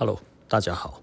Hello，大家好。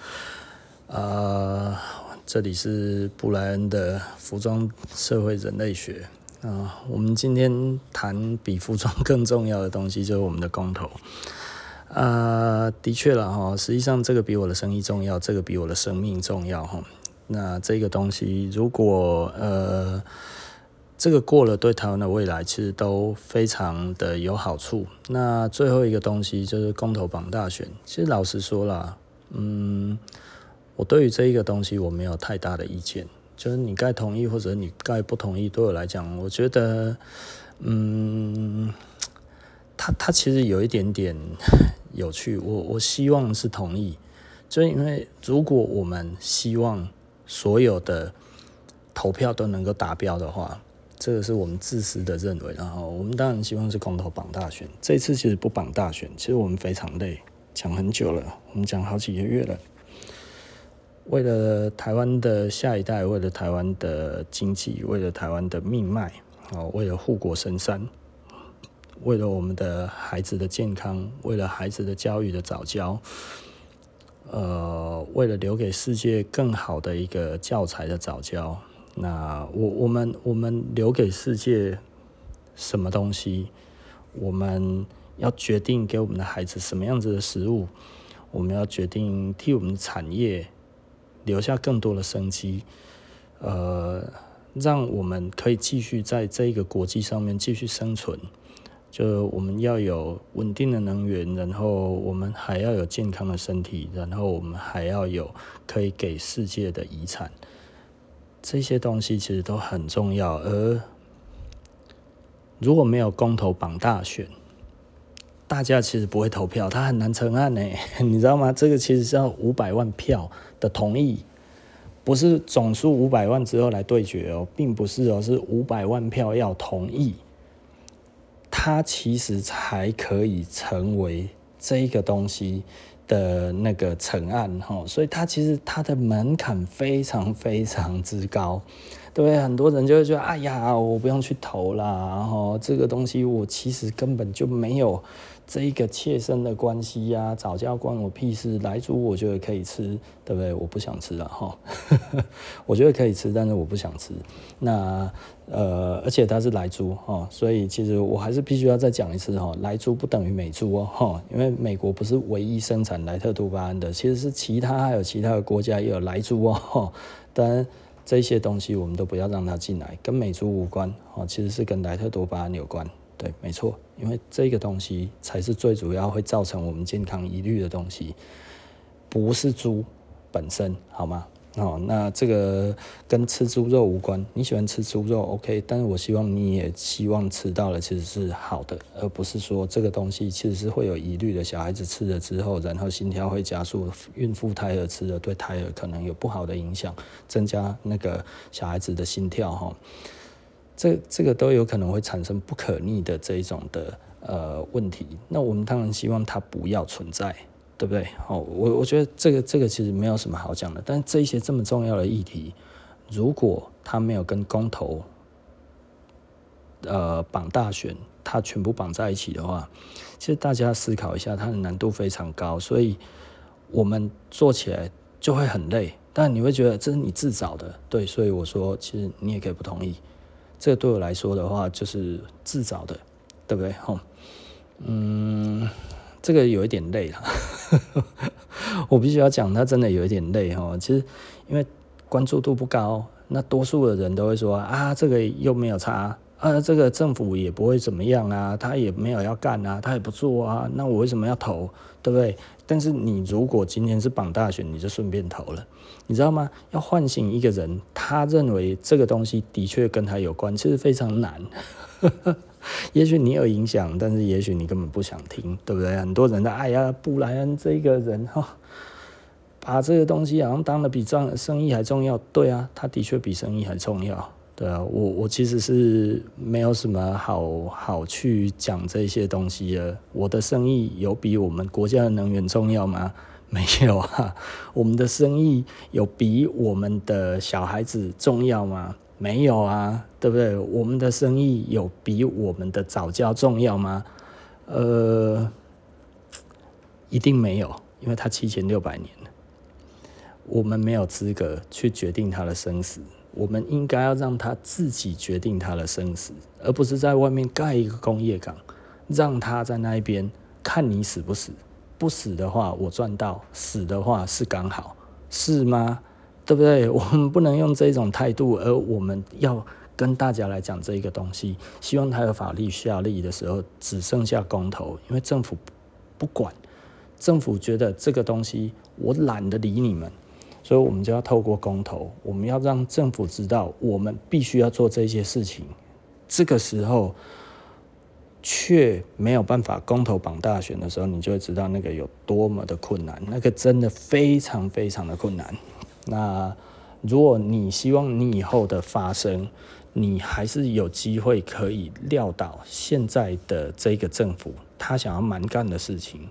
呃，这里是布莱恩的服装社会人类学啊、呃。我们今天谈比服装更重要的东西，就是我们的工头。啊、呃，的确了哈，实际上这个比我的生意重要，这个比我的生命重要哈。那这个东西，如果呃。这个过了，对台湾的未来其实都非常的有好处。那最后一个东西就是公投榜大选。其实老实说啦，嗯，我对于这一个东西我没有太大的意见。就是你该同意或者你该不同意，对我来讲，我觉得，嗯，他他其实有一点点有趣。我我希望是同意，就因为如果我们希望所有的投票都能够达标的话。这个是我们自私的认为，然后我们当然希望是公投绑大选。这次其实不绑大选，其实我们非常累，讲很久了，我们讲好几个月了。为了台湾的下一代，为了台湾的经济，为了台湾的命脉，哦，为了护国神山，为了我们的孩子的健康，为了孩子的教育的早教，呃，为了留给世界更好的一个教材的早教。那我我们我们留给世界什么东西？我们要决定给我们的孩子什么样子的食物？我们要决定替我们的产业留下更多的生机，呃，让我们可以继续在这个国际上面继续生存。就我们要有稳定的能源，然后我们还要有健康的身体，然后我们还要有可以给世界的遗产。这些东西其实都很重要，而如果没有公投绑大选，大家其实不会投票，它很难成案呢，你知道吗？这个其实是要五百万票的同意，不是总数五百万之后来对决哦，并不是哦，是五百万票要同意，它其实才可以成为这个东西。的那个成案吼，所以它其实它的门槛非常非常之高，对不对？很多人就会觉得，哎呀，我不用去投啦，然后这个东西我其实根本就没有。这一个切身的关系呀、啊，早教关我屁事。莱猪我觉得可以吃，对不对？我不想吃了哈。我觉得可以吃，但是我不想吃。那呃，而且它是莱猪哈，所以其实我还是必须要再讲一次哈，莱猪不等于美猪哦哈，因为美国不是唯一生产莱特多巴胺的，其实是其他还有其他的国家也有莱猪哦。当然这些东西我们都不要让它进来，跟美猪无关哦，其实是跟莱特多巴胺有关。对，没错，因为这个东西才是最主要会造成我们健康疑虑的东西，不是猪本身，好吗？哦，那这个跟吃猪肉无关。你喜欢吃猪肉，OK，但是我希望你也希望吃到了其实是好的，而不是说这个东西其实是会有疑虑的。小孩子吃了之后，然后心跳会加速，孕妇胎儿吃了对胎儿可能有不好的影响，增加那个小孩子的心跳，哈。这这个都有可能会产生不可逆的这一种的呃问题，那我们当然希望它不要存在，对不对？哦，我我觉得这个这个其实没有什么好讲的，但这一些这么重要的议题，如果它没有跟公投呃绑大选，它全部绑在一起的话，其实大家思考一下，它的难度非常高，所以我们做起来就会很累，但你会觉得这是你自找的，对，所以我说其实你也可以不同意。这个对我来说的话，就是自找的，对不对？吼，嗯，这个有一点累了，我必须要讲，它真的有一点累哈。其实因为关注度不高，那多数的人都会说啊，这个又没有差啊，这个政府也不会怎么样啊，他也没有要干啊，他也不做啊，那我为什么要投？对不对？但是你如果今天是绑大选，你就顺便投了，你知道吗？要唤醒一个人，他认为这个东西的确跟他有关，其实非常难。也许你有影响，但是也许你根本不想听，对不对？很多人的哎呀，布莱恩这个人哈，把这个东西好像当了比这生意还重要。对啊，他的确比生意还重要。对啊，我我其实是没有什么好好去讲这些东西的。我的生意有比我们国家的能源重要吗？没有啊。我们的生意有比我们的小孩子重要吗？没有啊，对不对？我们的生意有比我们的早教重要吗？呃，一定没有。因为他七千六百年了，我们没有资格去决定他的生死。我们应该要让他自己决定他的生死，而不是在外面盖一个工业港，让他在那一边看你死不死。不死的话，我赚到；死的话是刚好，是吗？对不对？我们不能用这种态度，而我们要跟大家来讲这一个东西。希望他有法律效力的时候，只剩下公投，因为政府不管，政府觉得这个东西我懒得理你们。所以，我们就要透过公投，我们要让政府知道，我们必须要做这些事情。这个时候，却没有办法公投绑大选的时候，你就会知道那个有多么的困难，那个真的非常非常的困难。那如果你希望你以后的发生，你还是有机会可以撂倒现在的这个政府，他想要蛮干的事情。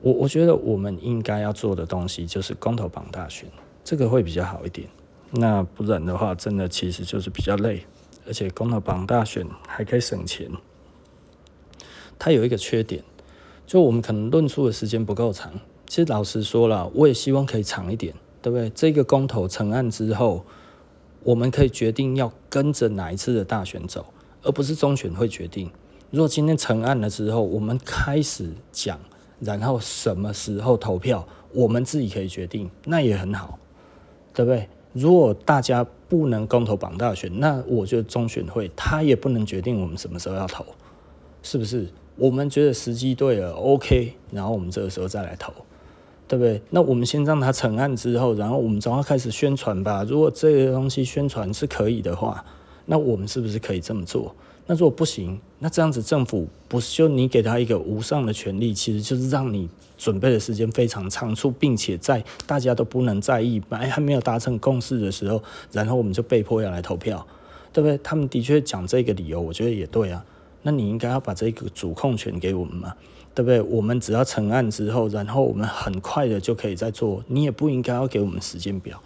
我我觉得我们应该要做的东西就是公投绑大选，这个会比较好一点。那不然的话，真的其实就是比较累，而且公投绑大选还可以省钱。它有一个缺点，就我们可能论述的时间不够长。其实老实说了，我也希望可以长一点，对不对？这个公投成案之后，我们可以决定要跟着哪一次的大选走，而不是中选会决定。如果今天成案了之后，我们开始讲。然后什么时候投票，我们自己可以决定，那也很好，对不对？如果大家不能公投绑大选，那我觉得中选会他也不能决定我们什么时候要投，是不是？我们觉得时机对了，OK，然后我们这个时候再来投，对不对？那我们先让他成案之后，然后我们总要开始宣传吧。如果这个东西宣传是可以的话，那我们是不是可以这么做？那如果不行，那这样子政府不是就你给他一个无上的权力，其实就是让你准备的时间非常仓促，并且在大家都不能在意，还还没有达成共识的时候，然后我们就被迫要来投票，对不对？他们的确讲这个理由，我觉得也对啊。那你应该要把这个主控权给我们嘛，对不对？我们只要成案之后，然后我们很快的就可以再做，你也不应该要给我们时间表，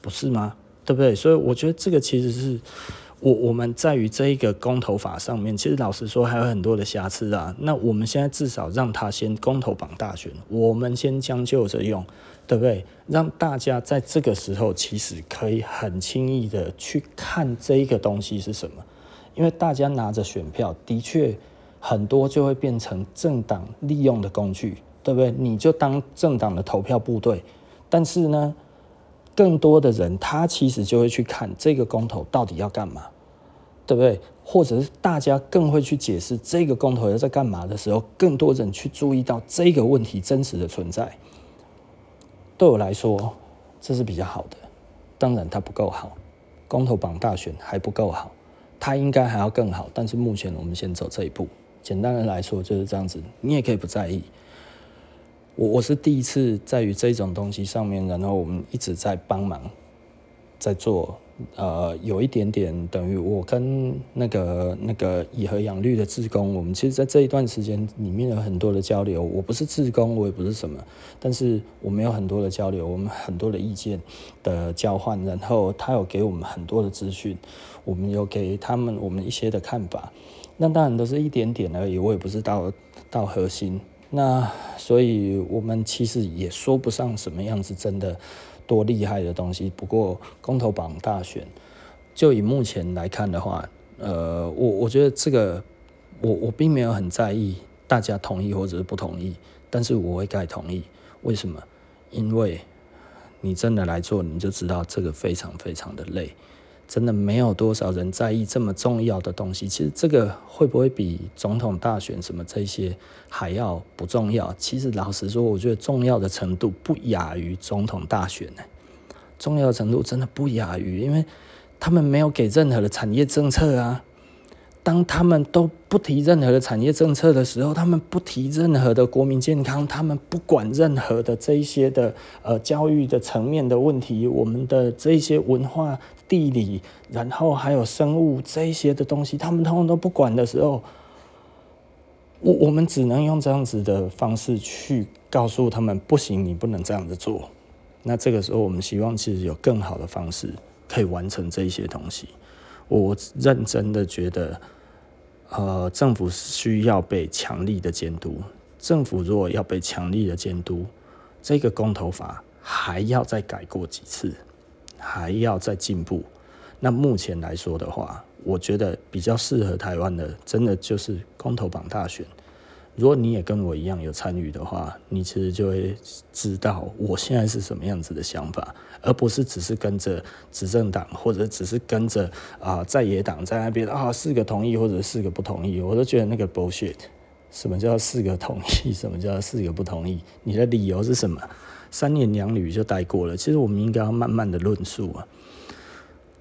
不是吗？对不对？所以我觉得这个其实是。我我们在于这一个公投法上面，其实老实说还有很多的瑕疵啊。那我们现在至少让他先公投绑大选，我们先将就着用，对不对？让大家在这个时候其实可以很轻易的去看这一个东西是什么，因为大家拿着选票，的确很多就会变成政党利用的工具，对不对？你就当政党的投票部队，但是呢，更多的人，他其实就会去看这个公投到底要干嘛，对不对？或者是大家更会去解释这个公投要在干嘛的时候，更多人去注意到这个问题真实的存在。对我来说，这是比较好的。当然，它不够好，公投绑大选还不够好，它应该还要更好。但是目前我们先走这一步。简单的来说就是这样子，你也可以不在意。我我是第一次在于这种东西上面，然后我们一直在帮忙，在做，呃，有一点点等于我跟那个那个以和养绿的志工，我们其实，在这一段时间里面有很多的交流。我不是志工，我也不是什么，但是我们有很多的交流，我们很多的意见的交换，然后他有给我们很多的资讯，我们有给他们我们一些的看法。那当然都是一点点而已，我也不是到到核心。那所以，我们其实也说不上什么样子真的多厉害的东西。不过，公投榜大选，就以目前来看的话，呃，我我觉得这个，我我并没有很在意大家同意或者是不同意，但是我会盖同意。为什么？因为你真的来做，你就知道这个非常非常的累。真的没有多少人在意这么重要的东西。其实这个会不会比总统大选什么这些还要不重要？其实老实说，我觉得重要的程度不亚于总统大选呢。重要的程度真的不亚于，因为他们没有给任何的产业政策啊。当他们都不提任何的产业政策的时候，他们不提任何的国民健康，他们不管任何的这一些的呃教育的层面的问题，我们的这一些文化、地理，然后还有生物这一些的东西，他们通通都不管的时候，我我们只能用这样子的方式去告诉他们，不行，你不能这样子做。那这个时候，我们希望其实有更好的方式可以完成这一些东西。我认真的觉得。呃，政府需要被强力的监督，政府如果要被强力的监督，这个公投法还要再改过几次，还要再进步。那目前来说的话，我觉得比较适合台湾的，真的就是公投榜大选。如果你也跟我一样有参与的话，你其实就会知道我现在是什么样子的想法，而不是只是跟着执政党，或者只是跟着啊在野党在那边啊四个同意或者四个不同意，我都觉得那个 bullshit。什么叫四个同意？什么叫四个不同意？你的理由是什么？三言两语就带过了。其实我们应该要慢慢的论述啊。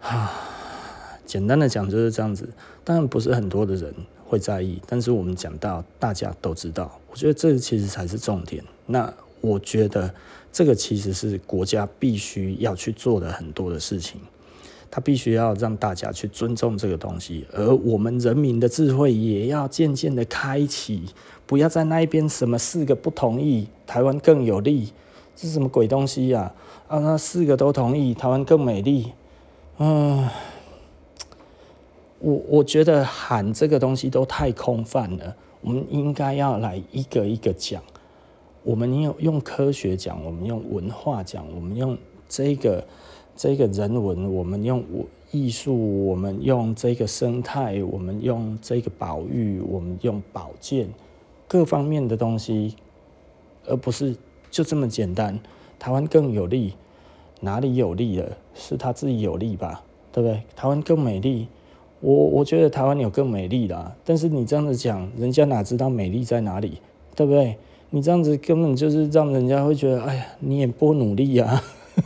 啊，简单的讲就是这样子。当然不是很多的人会在意，但是我们讲到大家都知道，我觉得这其实才是重点。那我觉得这个其实是国家必须要去做的很多的事情。他必须要让大家去尊重这个东西，而我们人民的智慧也要渐渐的开启，不要在那一边什么四个不同意，台湾更有利，这是什么鬼东西呀？啊，那四个都同意，台湾更美丽。嗯，我我觉得喊这个东西都太空泛了，我们应该要来一个一个讲，我们用用科学讲，我们用文化讲，我们用这个。这个人文，我们用艺术，我们用这个生态，我们用这个保育，我们用保健，各方面的东西，而不是就这么简单。台湾更有利，哪里有利了？是他自己有利吧？对不对？台湾更美丽，我我觉得台湾有更美丽啦。但是你这样子讲，人家哪知道美丽在哪里？对不对？你这样子根本就是让人家会觉得，哎呀，你也不努力呀。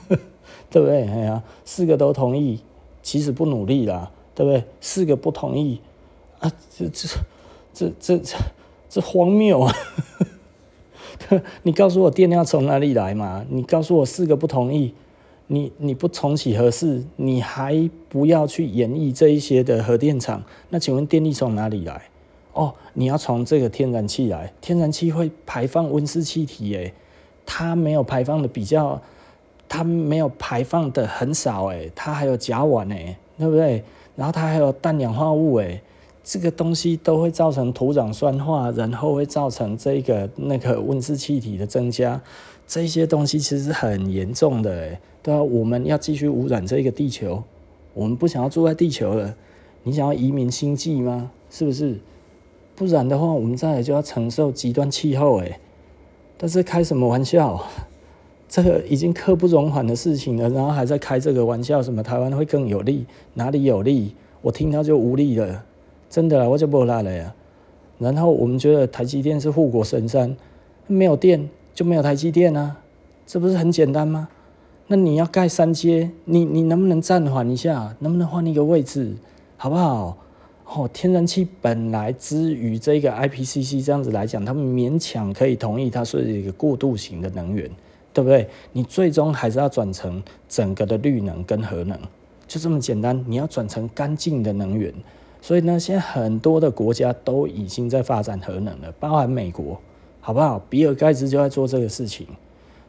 对不对？哎呀，四个都同意，其实不努力啦，对不对？四个不同意啊，这这这这这这荒谬啊！你告诉我电要从哪里来嘛？你告诉我四个不同意，你你不重启合适，你还不要去演绎这一些的核电厂，那请问电力从哪里来？哦，你要从这个天然气来，天然气会排放温室气体，诶，它没有排放的比较。它没有排放的很少诶，它还有甲烷诶，对不对？然后它还有氮氧化物诶，这个东西都会造成土壤酸化，然后会造成这个那个温室气体的增加，这些东西其实很严重的诶，对啊，我们要继续污染这个地球，我们不想要住在地球了，你想要移民星际吗？是不是？不然的话，我们再来就要承受极端气候诶，但是开什么玩笑？这个已经刻不容缓的事情了，然后还在开这个玩笑，什么台湾会更有利？哪里有利？我听到就无力了，真的啦，我就不拉了呀。然后我们觉得台积电是护国神山，没有电就没有台积电啊，这不是很简单吗？那你要盖三阶，你你能不能暂缓一下？能不能换一个位置？好不好？哦，天然气本来之于这个 IPCC 这样子来讲，他们勉强可以同意它是一个过渡型的能源。对不对？你最终还是要转成整个的绿能跟核能，就这么简单。你要转成干净的能源，所以呢，现在很多的国家都已经在发展核能了，包含美国，好不好？比尔盖茨就在做这个事情，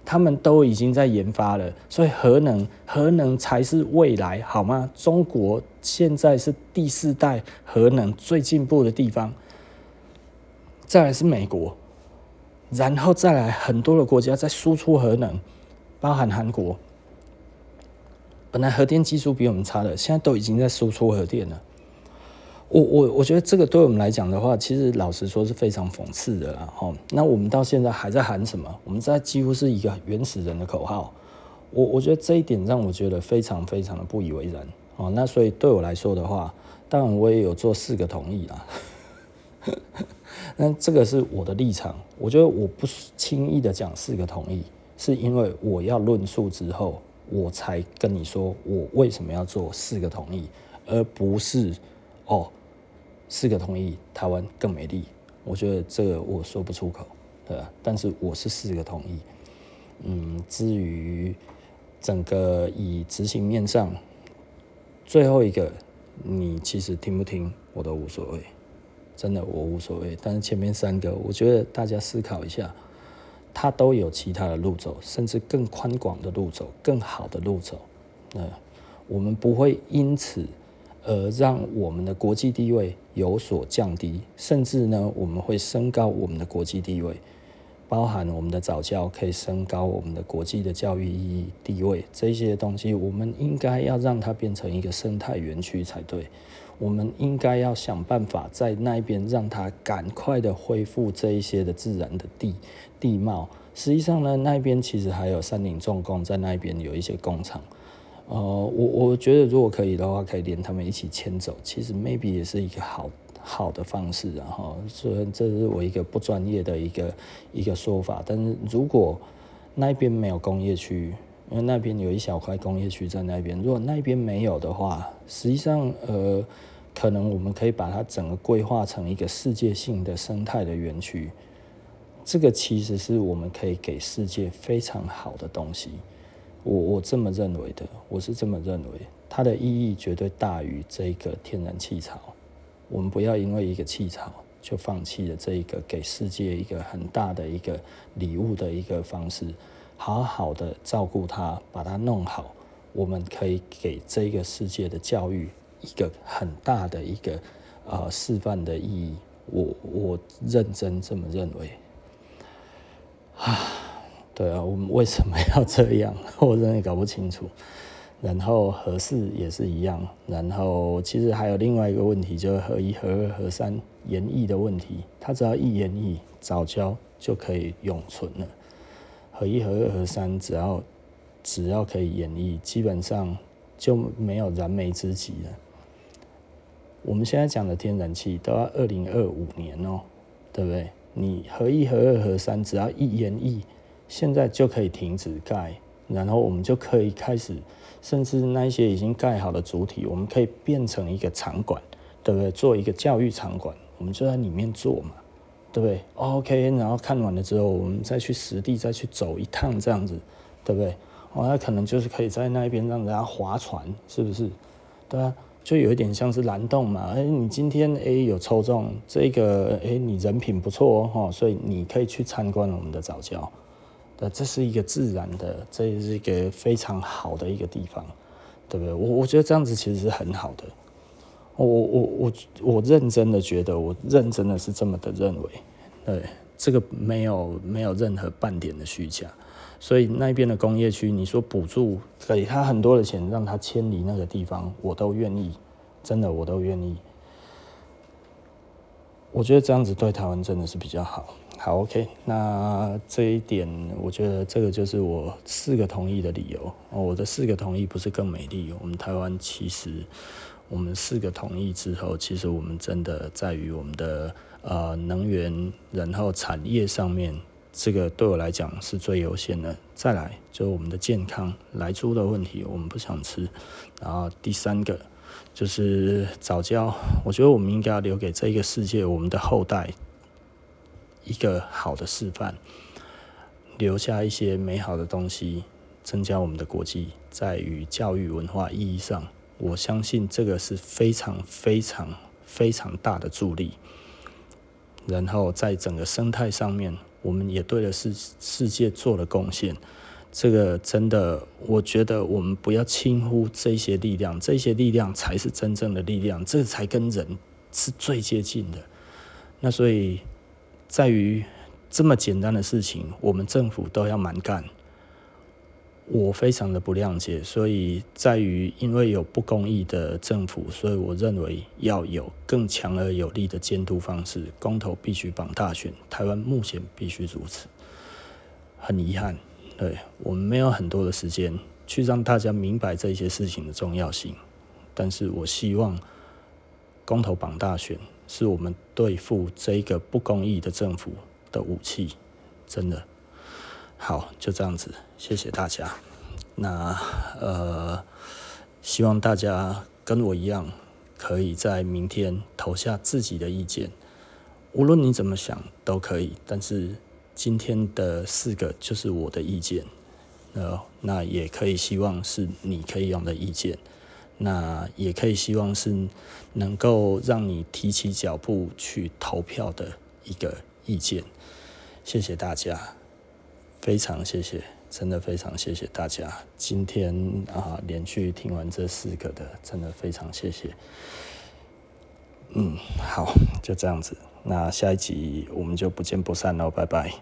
他们都已经在研发了。所以核能，核能才是未来，好吗？中国现在是第四代核能最进步的地方，再来是美国。然后再来，很多的国家在输出核能，包含韩国。本来核电技术比我们差的，现在都已经在输出核电了。我我我觉得这个对我们来讲的话，其实老实说是非常讽刺的啦。哈，那我们到现在还在喊什么？我们在几乎是一个原始人的口号。我我觉得这一点让我觉得非常非常的不以为然。哦，那所以对我来说的话，当然我也有做四个同意啦。那这个是我的立场，我觉得我不轻易的讲四个同意，是因为我要论述之后，我才跟你说我为什么要做四个同意，而不是哦四个同意台湾更美丽。我觉得这个我说不出口，对吧？但是我是四个同意。嗯，至于整个以执行面上，最后一个你其实听不听我都无所谓。真的我无所谓，但是前面三个，我觉得大家思考一下，它都有其他的路走，甚至更宽广的路走，更好的路走。那我们不会因此而让我们的国际地位有所降低，甚至呢，我们会升高我们的国际地位，包含我们的早教可以升高我们的国际的教育意义地位，这些东西我们应该要让它变成一个生态园区才对。我们应该要想办法在那边让它赶快的恢复这一些的自然的地地貌。实际上呢，那边其实还有三菱重工在那边有一些工厂。呃，我我觉得如果可以的话，可以连他们一起迁走，其实 maybe 也是一个好好的方式，然后虽然这是我一个不专业的一个一个说法，但是如果那边没有工业区，因为那边有一小块工业区在那边，如果那边没有的话，实际上呃，可能我们可以把它整个规划成一个世界性的生态的园区，这个其实是我们可以给世界非常好的东西。我我这么认为的，我是这么认为，它的意义绝对大于这个天然气槽。我们不要因为一个气槽就放弃了这一个给世界一个很大的一个礼物的一个方式，好好的照顾它，把它弄好，我们可以给这个世界的教育一个很大的一个呃示范的意义。我我认真这么认为，啊。对啊，我们为什么要这样？我真的搞不清楚。然后核四也是一样。然后其实还有另外一个问题，就是核一、核二、核三延役的问题。它只要一延役，藻礁就可以永存了。核一、核二、核三只要只要可以延役，基本上就没有燃眉之急了。我们现在讲的天然气都要二零二五年哦，对不对？你核一、核二、核三只要一延役。现在就可以停止盖，然后我们就可以开始，甚至那一些已经盖好的主体，我们可以变成一个场馆，对不对？做一个教育场馆，我们就在里面做嘛，对不对？OK，然后看完了之后，我们再去实地再去走一趟，这样子，对不对？哦，那可能就是可以在那边让人家划船，是不是？对啊，就有一点像是蓝洞嘛。哎，你今天哎有抽中这个，哎，你人品不错哦，所以你可以去参观我们的早教。呃，这是一个自然的，这是一个非常好的一个地方，对不对？我我觉得这样子其实是很好的。我我我我认真的觉得，我认真的是这么的认为，对，这个没有没有任何半点的虚假。所以那边的工业区，你说补助给他很多的钱，让他迁离那个地方，我都愿意，真的我都愿意。我觉得这样子对台湾真的是比较好。好，OK，那这一点，我觉得这个就是我四个同意的理由。哦我的四个同意不是更美丽。我们台湾其实，我们四个同意之后，其实我们真的在于我们的呃能源，然后产业上面，这个对我来讲是最优先的。再来就是我们的健康，来猪的问题我们不想吃。然后第三个就是早教，我觉得我们应该要留给这个世界我们的后代。一个好的示范，留下一些美好的东西，增加我们的国际，在于教育文化意义上，我相信这个是非常非常非常大的助力。然后在整个生态上面，我们也对了世世界做了贡献。这个真的，我觉得我们不要轻忽这些力量，这些力量才是真正的力量，这才跟人是最接近的。那所以。在于这么简单的事情，我们政府都要蛮干，我非常的不谅解。所以在于，因为有不公义的政府，所以我认为要有更强而有力的监督方式。公投必须绑大选，台湾目前必须如此。很遗憾，对，我们没有很多的时间去让大家明白这些事情的重要性。但是我希望公投绑大选。是我们对付这一个不公义的政府的武器，真的好，就这样子，谢谢大家。那呃，希望大家跟我一样，可以在明天投下自己的意见，无论你怎么想都可以。但是今天的四个就是我的意见，呃，那也可以希望是你可以用的意见。那也可以希望是能够让你提起脚步去投票的一个意见。谢谢大家，非常谢谢。真的非常谢谢大家。今天啊，连续听完这四个的，真的非常谢谢。嗯，好，就这样子。那下一集我们就不见不散喽，拜拜。